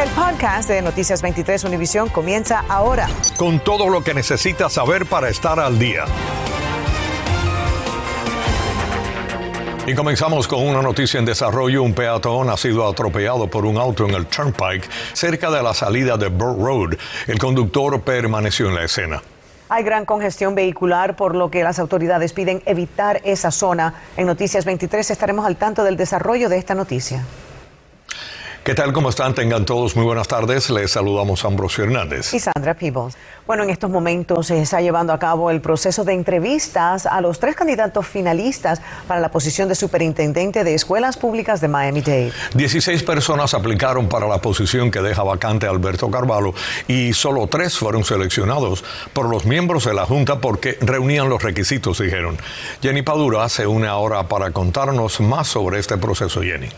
El podcast de Noticias 23 Univisión comienza ahora. Con todo lo que necesitas saber para estar al día. Y comenzamos con una noticia en desarrollo. Un peatón ha sido atropellado por un auto en el Turnpike cerca de la salida de Burt Road. El conductor permaneció en la escena. Hay gran congestión vehicular, por lo que las autoridades piden evitar esa zona. En Noticias 23 estaremos al tanto del desarrollo de esta noticia. ¿Qué tal? ¿Cómo están? Tengan todos muy buenas tardes. Les saludamos a Ambrosio Hernández. Y Sandra Peebles. Bueno, en estos momentos se está llevando a cabo el proceso de entrevistas a los tres candidatos finalistas para la posición de superintendente de escuelas públicas de Miami-Dade. 16 personas aplicaron para la posición que deja vacante Alberto Carvalho y solo tres fueron seleccionados por los miembros de la Junta porque reunían los requisitos, dijeron. Jenny Padura se une ahora para contarnos más sobre este proceso, Jenny.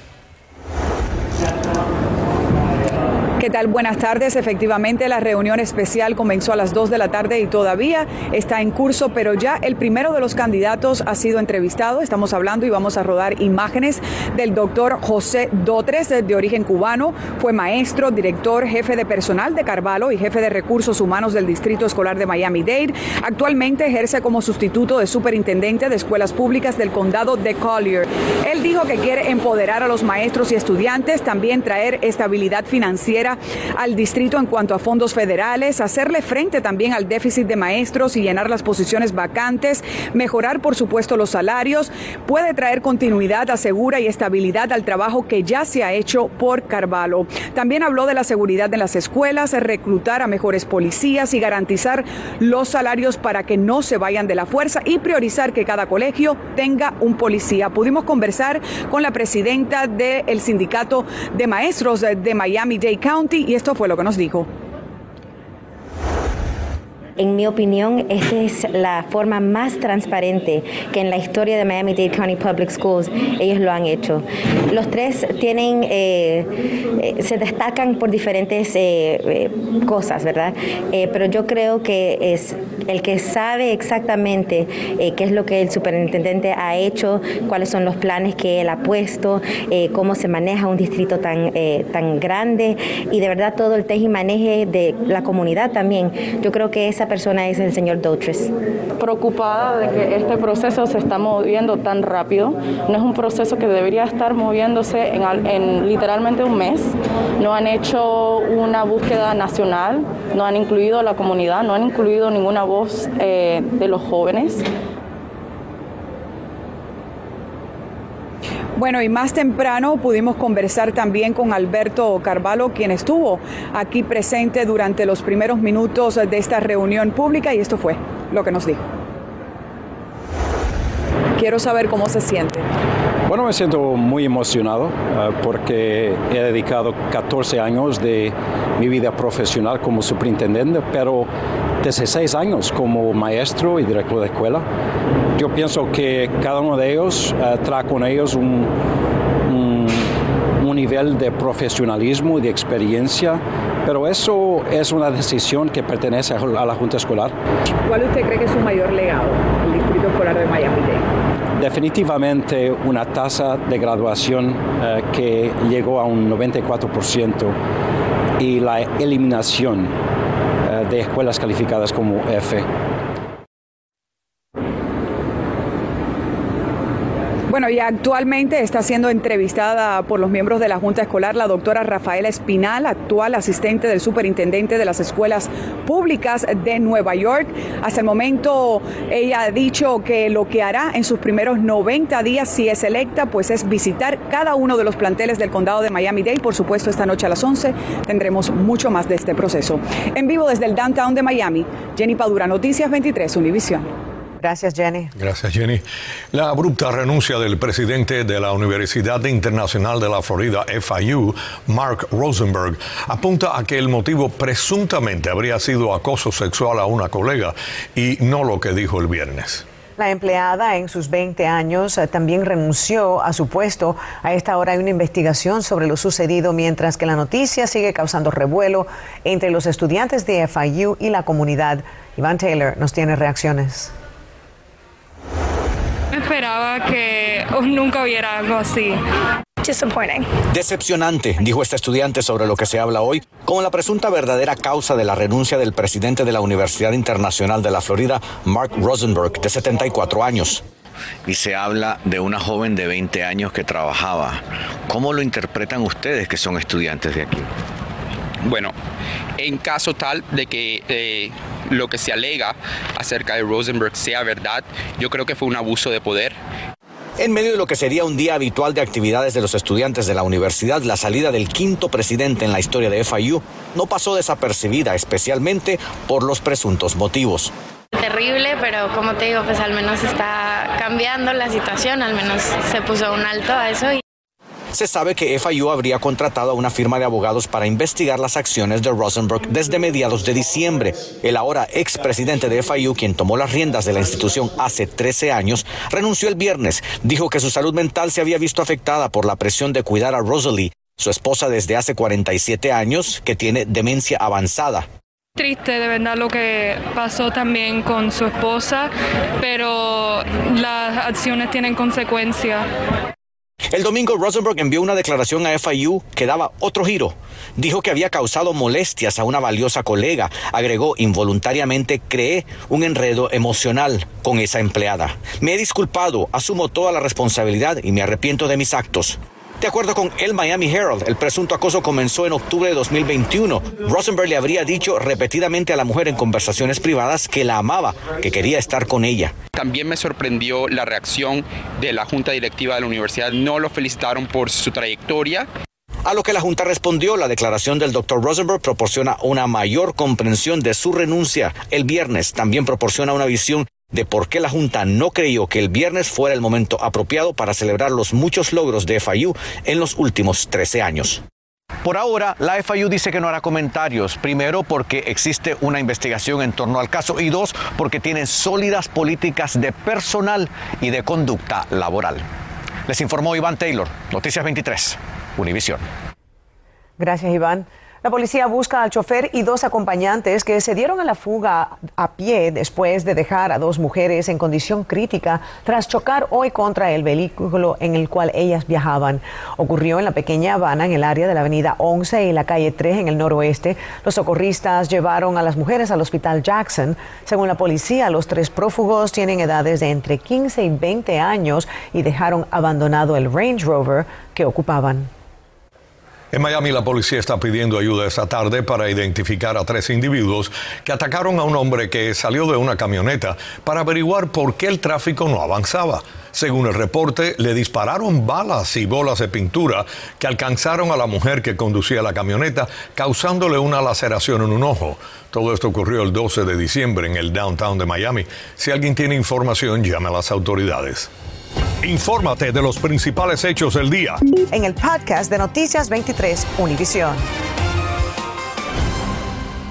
¿Qué tal? Buenas tardes. Efectivamente, la reunión especial comenzó a las 2 de la tarde y todavía está en curso, pero ya el primero de los candidatos ha sido entrevistado. Estamos hablando y vamos a rodar imágenes del doctor José Dotres, de origen cubano. Fue maestro, director, jefe de personal de Carvalho y jefe de recursos humanos del Distrito Escolar de Miami-Dade. Actualmente ejerce como sustituto de superintendente de escuelas públicas del condado de Collier. Él dijo que quiere empoderar a los maestros y estudiantes, también traer estabilidad financiera al distrito en cuanto a fondos federales, hacerle frente también al déficit de maestros y llenar las posiciones vacantes, mejorar por supuesto los salarios, puede traer continuidad, asegura y estabilidad al trabajo que ya se ha hecho por Carvalho. También habló de la seguridad en las escuelas, reclutar a mejores policías y garantizar los salarios para que no se vayan de la fuerza y priorizar que cada colegio tenga un policía. Pudimos conversar con la presidenta del sindicato de maestros de Miami-Dade County, y esto fue lo que nos dijo. En mi opinión, esta es la forma más transparente que en la historia de Miami-Dade County Public Schools ellos lo han hecho. Los tres tienen, eh, eh, se destacan por diferentes eh, cosas, ¿verdad? pero yo creo que es el que sabe exactamente qué es lo que el superintendente ha hecho, cuáles son los planes que él ha puesto, cómo se maneja un distrito tan, tan grande y de verdad todo el tej y maneje de la comunidad también. Yo creo que esa persona es el señor Doutres. Preocupada de que este proceso se está moviendo tan rápido. No es un proceso que debería estar moviéndose en, literalmente un mes. No han hecho una búsqueda nacional, no han incluido a la comunidad, no han incluido ninguna voz eh, de los jóvenes. Bueno, y más temprano pudimos conversar también con Alberto Carvalho, quien estuvo aquí presente durante los primeros minutos de esta reunión pública y esto fue lo que nos dijo. Quiero saber cómo se siente. Bueno, me siento muy emocionado eh, porque he dedicado 14 años de mi vida profesional como superintendente, pero 16 años como maestro y director de escuela yo pienso que cada uno de ellos eh, trae con ellos un, un, nivel de profesionalismo y de experiencia, pero eso es una decisión que pertenece a la Junta Escolar. ¿Cuál usted cree que es su mayor legado, el Distrito Escolar de Miami-Dade? Definitivamente una tasa de graduación eh, que llegó a un 94% y la eliminación de escuelas calificadas como F. Bueno, y actualmente está siendo entrevistada por los miembros de la Junta Escolar la doctora Rafaela Espinal, actual asistente del superintendente de las escuelas públicas de Nueva York. Hasta el momento ella ha dicho que lo que hará en sus primeros 90 días, si es electa, pues es visitar cada uno de los planteles del condado de Miami-Dade. Por supuesto, esta noche a las 11 tendremos mucho más de este proceso. En vivo desde el downtown de Miami, Jenny Padura, Noticias 23, Univisión. Gracias, Jenny. Gracias, Jenny. La abrupta renuncia del presidente de la Universidad Internacional de la Florida, FIU, Mark Rosenberg, apunta a que el motivo presuntamente habría sido acoso sexual a una colega y no lo que dijo el viernes. La empleada en sus 20 años eh, también renunció a su puesto. A esta hora hay una investigación sobre lo sucedido, mientras que la noticia sigue causando revuelo entre los estudiantes de FIU y la comunidad. Iván Taylor nos tiene reacciones esperaba que nunca hubiera algo así. Decepcionante, dijo este estudiante sobre lo que se habla hoy, como la presunta verdadera causa de la renuncia del presidente de la Universidad Internacional de la Florida, Mark Rosenberg, de 74 años y se habla de una joven de 20 años que trabajaba. ¿Cómo lo interpretan ustedes que son estudiantes de aquí? Bueno, en caso tal de que eh, lo que se alega acerca de Rosenberg sea verdad, yo creo que fue un abuso de poder. En medio de lo que sería un día habitual de actividades de los estudiantes de la universidad, la salida del quinto presidente en la historia de FIU no pasó desapercibida, especialmente por los presuntos motivos. Terrible, pero como te digo, pues al menos está cambiando la situación, al menos se puso un alto a eso. Se sabe que FIU habría contratado a una firma de abogados para investigar las acciones de Rosenberg desde mediados de diciembre. El ahora expresidente de FIU, quien tomó las riendas de la institución hace 13 años, renunció el viernes. Dijo que su salud mental se había visto afectada por la presión de cuidar a Rosalie, su esposa desde hace 47 años, que tiene demencia avanzada. Triste de verdad lo que pasó también con su esposa, pero las acciones tienen consecuencias. El domingo Rosenberg envió una declaración a FIU que daba otro giro. Dijo que había causado molestias a una valiosa colega. Agregó involuntariamente creé un enredo emocional con esa empleada. Me he disculpado, asumo toda la responsabilidad y me arrepiento de mis actos. De acuerdo con el Miami Herald, el presunto acoso comenzó en octubre de 2021. Rosenberg le habría dicho repetidamente a la mujer en conversaciones privadas que la amaba, que quería estar con ella. También me sorprendió la reacción de la junta directiva de la universidad. No lo felicitaron por su trayectoria. A lo que la Junta respondió, la declaración del Dr. Rosenberg proporciona una mayor comprensión de su renuncia. El viernes también proporciona una visión de por qué la Junta no creyó que el viernes fuera el momento apropiado para celebrar los muchos logros de FIU en los últimos 13 años. Por ahora, la FIU dice que no hará comentarios. Primero, porque existe una investigación en torno al caso y dos, porque tienen sólidas políticas de personal y de conducta laboral. Les informó Iván Taylor, Noticias 23, Univisión. Gracias, Iván. La policía busca al chofer y dos acompañantes que se dieron a la fuga a pie después de dejar a dos mujeres en condición crítica tras chocar hoy contra el vehículo en el cual ellas viajaban. Ocurrió en la pequeña Habana, en el área de la avenida 11 y la calle 3 en el noroeste. Los socorristas llevaron a las mujeres al hospital Jackson. Según la policía, los tres prófugos tienen edades de entre 15 y 20 años y dejaron abandonado el Range Rover que ocupaban. En Miami la policía está pidiendo ayuda esta tarde para identificar a tres individuos que atacaron a un hombre que salió de una camioneta para averiguar por qué el tráfico no avanzaba. Según el reporte, le dispararon balas y bolas de pintura que alcanzaron a la mujer que conducía la camioneta, causándole una laceración en un ojo. Todo esto ocurrió el 12 de diciembre en el downtown de Miami. Si alguien tiene información, llame a las autoridades. Infórmate de los principales hechos del día. En el podcast de Noticias 23, Univisión.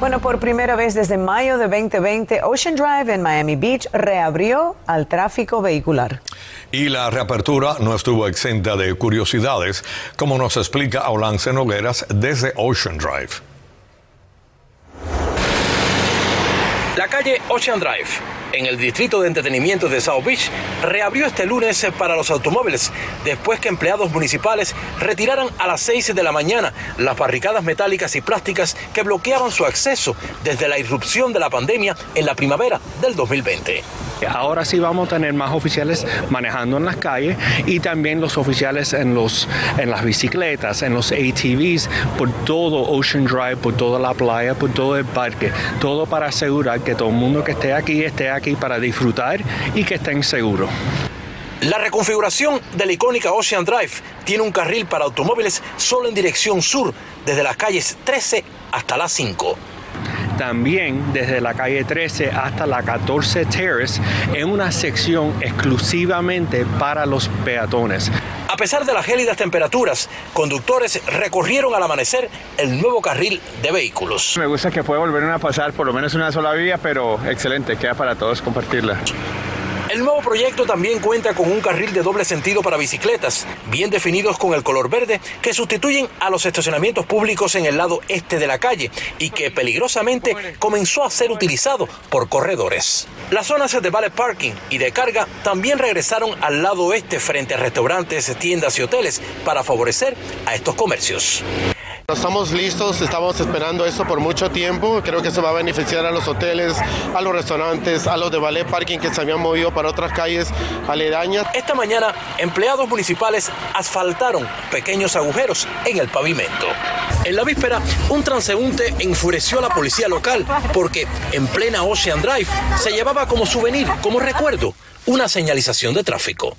Bueno, por primera vez desde mayo de 2020, Ocean Drive en Miami Beach reabrió al tráfico vehicular. Y la reapertura no estuvo exenta de curiosidades, como nos explica Olance Nogueras desde Ocean Drive. La calle Ocean Drive en el distrito de entretenimiento de South Beach reabrió este lunes para los automóviles después que empleados municipales retiraran a las 6 de la mañana las barricadas metálicas y plásticas que bloqueaban su acceso desde la irrupción de la pandemia en la primavera del 2020. Ahora sí vamos a tener más oficiales manejando en las calles y también los oficiales en, los, en las bicicletas, en los ATVs, por todo Ocean Drive, por toda la playa, por todo el parque, todo para asegurar que todo el mundo que esté aquí esté aquí para disfrutar y que estén seguros. La reconfiguración de la icónica Ocean Drive tiene un carril para automóviles solo en dirección sur, desde las calles 13 hasta las 5 también desde la calle 13 hasta la 14 Terrace en una sección exclusivamente para los peatones. A pesar de las gélidas temperaturas, conductores recorrieron al amanecer el nuevo carril de vehículos. Me gusta que pueda volver a pasar por lo menos una sola vía, pero excelente, queda para todos compartirla. El nuevo proyecto también cuenta con un carril de doble sentido para bicicletas, bien definidos con el color verde, que sustituyen a los estacionamientos públicos en el lado este de la calle y que peligrosamente comenzó a ser utilizado por corredores. Las zonas de valet parking y de carga también regresaron al lado oeste frente a restaurantes, tiendas y hoteles para favorecer a estos comercios. Estamos listos, estamos esperando esto por mucho tiempo. Creo que se va a beneficiar a los hoteles, a los restaurantes, a los de ballet parking que se habían movido para otras calles aledañas. Esta mañana, empleados municipales asfaltaron pequeños agujeros en el pavimento. En la víspera, un transeúnte enfureció a la policía local porque en plena Ocean Drive se llevaba como souvenir, como recuerdo, una señalización de tráfico.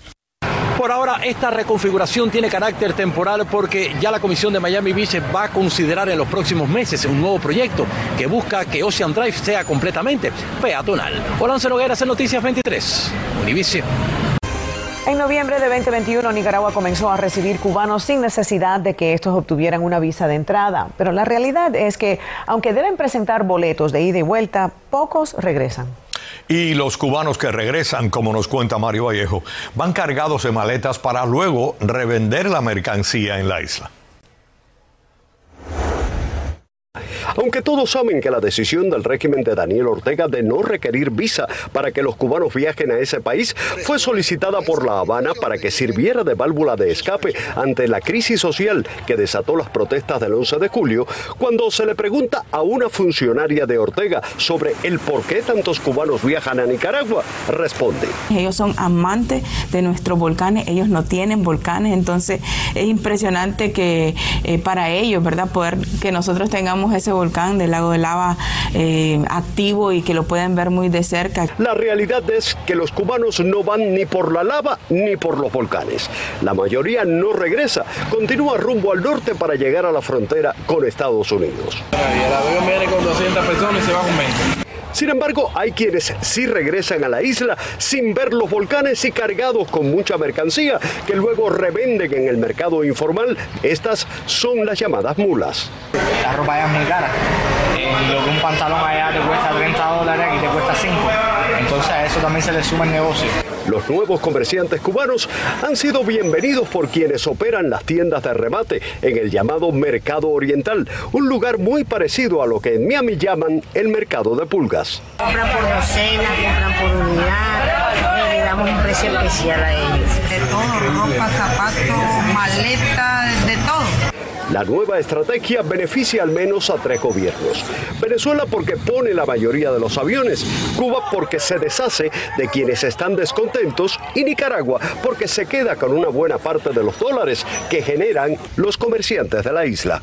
Por ahora, esta reconfiguración tiene carácter temporal porque ya la Comisión de Miami Beach va a considerar en los próximos meses un nuevo proyecto que busca que Ocean Drive sea completamente peatonal. Olance Noguera, en Noticias 23, Univision. En noviembre de 2021, Nicaragua comenzó a recibir cubanos sin necesidad de que estos obtuvieran una visa de entrada. Pero la realidad es que, aunque deben presentar boletos de ida y vuelta, pocos regresan. Y los cubanos que regresan, como nos cuenta Mario Vallejo, van cargados de maletas para luego revender la mercancía en la isla. Aunque todos saben que la decisión del régimen de Daniel Ortega de no requerir visa para que los cubanos viajen a ese país fue solicitada por La Habana para que sirviera de válvula de escape ante la crisis social que desató las protestas del 11 de julio, cuando se le pregunta a una funcionaria de Ortega sobre el por qué tantos cubanos viajan a Nicaragua, responde. Ellos son amantes de nuestros volcanes, ellos no tienen volcanes, entonces es impresionante que eh, para ellos, ¿verdad? Poder que nosotros tengamos ese volcán del lago de lava eh, activo y que lo pueden ver muy de cerca. La realidad es que los cubanos no van ni por la lava ni por los volcanes. La mayoría no regresa, continúa rumbo al norte para llegar a la frontera con Estados Unidos. El avión viene con 200 personas y se va con 20. Sin embargo, hay quienes sí regresan a la isla sin ver los volcanes y cargados con mucha mercancía que luego revenden en el mercado informal. Estas son las llamadas mulas. La ropa es muy cara. Un pantalón allá te cuesta 30 dólares y te cuesta 5. Entonces a eso también se le suma el negocio. Los nuevos comerciantes cubanos han sido bienvenidos por quienes operan las tiendas de remate en el llamado Mercado Oriental, un lugar muy parecido a lo que en Miami llaman el mercado de pulgas. Compran por docena, compran por unidad, y le damos un precio especial a ellos. De todo, ropa, zapatos, maletas. La nueva estrategia beneficia al menos a tres gobiernos. Venezuela porque pone la mayoría de los aviones, Cuba porque se deshace de quienes están descontentos y Nicaragua porque se queda con una buena parte de los dólares que generan los comerciantes de la isla.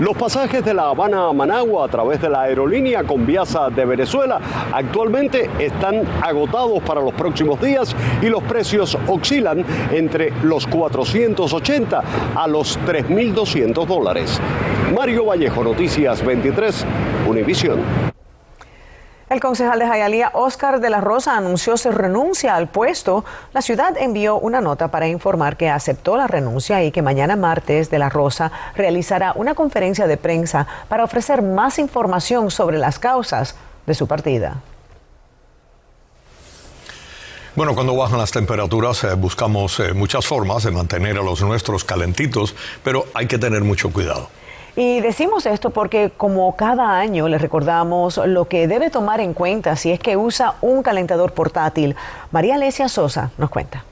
Los pasajes de La Habana a Managua a través de la aerolínea Conviasa de Venezuela actualmente están agotados para los próximos días y los precios oscilan entre los 480 a los 3.200 dólares. Mario Vallejo, Noticias 23, Univisión. El concejal de Jayalía, Oscar de la Rosa, anunció su renuncia al puesto. La ciudad envió una nota para informar que aceptó la renuncia y que mañana martes de la Rosa realizará una conferencia de prensa para ofrecer más información sobre las causas de su partida. Bueno, cuando bajan las temperaturas eh, buscamos eh, muchas formas de mantener a los nuestros calentitos, pero hay que tener mucho cuidado. Y decimos esto porque como cada año le recordamos lo que debe tomar en cuenta si es que usa un calentador portátil. María Alesia Sosa nos cuenta.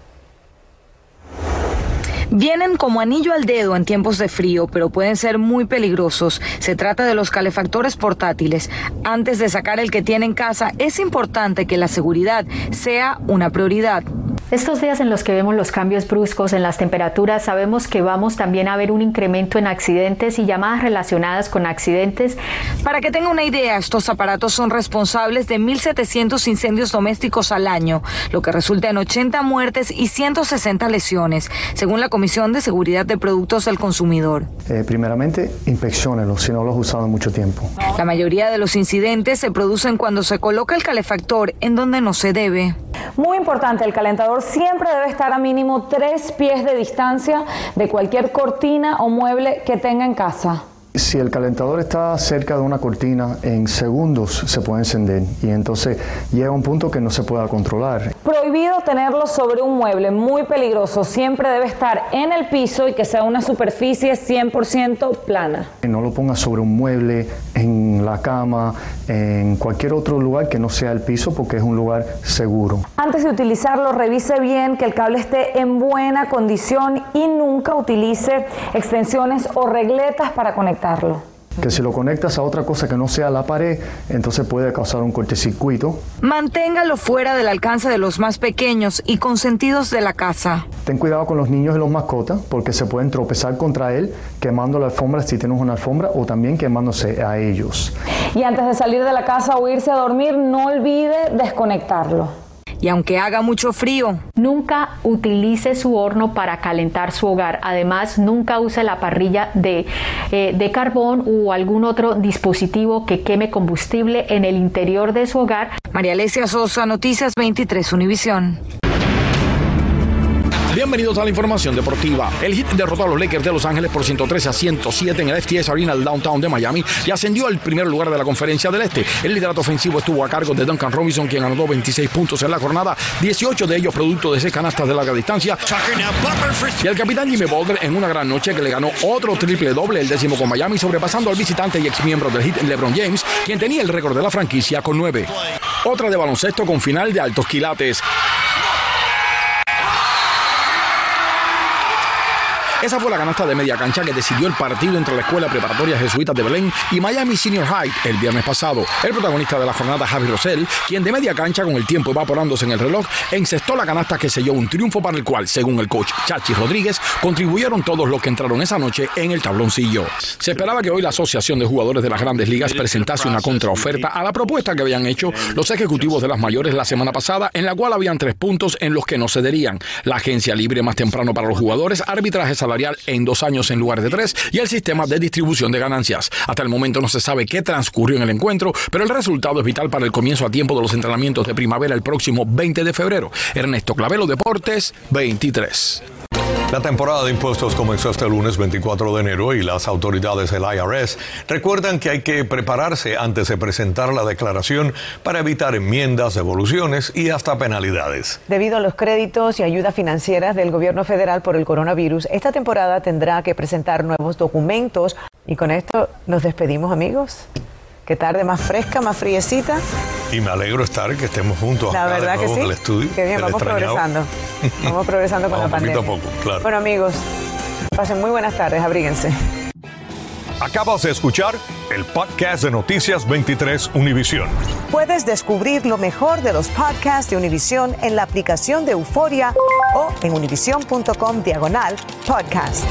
Vienen como anillo al dedo en tiempos de frío, pero pueden ser muy peligrosos. Se trata de los calefactores portátiles. Antes de sacar el que tiene en casa, es importante que la seguridad sea una prioridad. Estos días en los que vemos los cambios bruscos en las temperaturas, sabemos que vamos también a ver un incremento en accidentes y llamadas relacionadas con accidentes. Para que tenga una idea, estos aparatos son responsables de 1.700 incendios domésticos al año, lo que resulta en 80 muertes y 160 lesiones, según la Comisión de Seguridad de Productos del Consumidor. Eh, primeramente, inspeccionenlos si no los usado en mucho tiempo. La mayoría de los incidentes se producen cuando se coloca el calefactor en donde no se debe. Muy importante, el calentador siempre debe estar a mínimo tres pies de distancia de cualquier cortina o mueble que tenga en casa. Si el calentador está cerca de una cortina, en segundos se puede encender y entonces llega un punto que no se pueda controlar. Prohibido tenerlo sobre un mueble, muy peligroso. Siempre debe estar en el piso y que sea una superficie 100% plana. No lo ponga sobre un mueble, en la cama, en cualquier otro lugar que no sea el piso porque es un lugar seguro. Antes de utilizarlo, revise bien que el cable esté en buena condición y nunca utilice extensiones o regletas para conectar que si lo conectas a otra cosa que no sea la pared, entonces puede causar un cortocircuito. Manténgalo fuera del alcance de los más pequeños y consentidos de la casa. Ten cuidado con los niños y los mascotas porque se pueden tropezar contra él quemando la alfombra si tienes una alfombra o también quemándose a ellos. Y antes de salir de la casa o irse a dormir, no olvide desconectarlo y aunque haga mucho frío. Nunca utilice su horno para calentar su hogar. Además, nunca use la parrilla de, eh, de carbón o algún otro dispositivo que queme combustible en el interior de su hogar. María Alesia Sosa, Noticias 23 Univisión. Bienvenidos a la información deportiva. El Heat derrotó a los Lakers de Los Ángeles por 113 a 107 en el FTS Arena del downtown de Miami y ascendió al primer lugar de la conferencia del Este. El liderato ofensivo estuvo a cargo de Duncan Robinson, quien anotó 26 puntos en la jornada, 18 de ellos producto de seis canastas de larga distancia. Y el capitán Jimmy Boulder en una gran noche que le ganó otro triple doble, el décimo con Miami, sobrepasando al visitante y ex miembro del Heat LeBron James, quien tenía el récord de la franquicia con 9. Otra de baloncesto con final de altos quilates. Esa fue la canasta de media cancha que decidió el partido entre la Escuela Preparatoria Jesuita de Belén y Miami Senior High el viernes pasado. El protagonista de la jornada, Javi Rosell, quien de media cancha con el tiempo evaporándose en el reloj, encestó la canasta que selló un triunfo para el cual, según el coach Chachi Rodríguez, contribuyeron todos los que entraron esa noche en el tabloncillo. Se esperaba que hoy la Asociación de Jugadores de las Grandes Ligas presentase una contraoferta a la propuesta que habían hecho los ejecutivos de las mayores la semana pasada, en la cual habían tres puntos en los que no cederían. La agencia libre más temprano para los jugadores, arbitraje en dos años en lugar de tres y el sistema de distribución de ganancias. Hasta el momento no se sabe qué transcurrió en el encuentro, pero el resultado es vital para el comienzo a tiempo de los entrenamientos de primavera el próximo 20 de febrero. Ernesto Clavelo Deportes 23. La temporada de impuestos comenzó este lunes 24 de enero y las autoridades del IRS recuerdan que hay que prepararse antes de presentar la declaración para evitar enmiendas, devoluciones y hasta penalidades. Debido a los créditos y ayudas financieras del gobierno federal por el coronavirus, esta temporada tendrá que presentar nuevos documentos y con esto nos despedimos amigos. Qué tarde más fresca, más friecita. Y me alegro estar que estemos juntos la verdad que sí. en el estudio. Qué bien, vamos progresando. Vamos progresando con la pandemia. Poquito a poco, claro. Bueno, amigos, pasen muy buenas tardes, abríguense. Acabas de escuchar el podcast de Noticias 23 Univisión. Puedes descubrir lo mejor de los podcasts de Univisión en la aplicación de Euforia o en univision.com diagonal podcasts.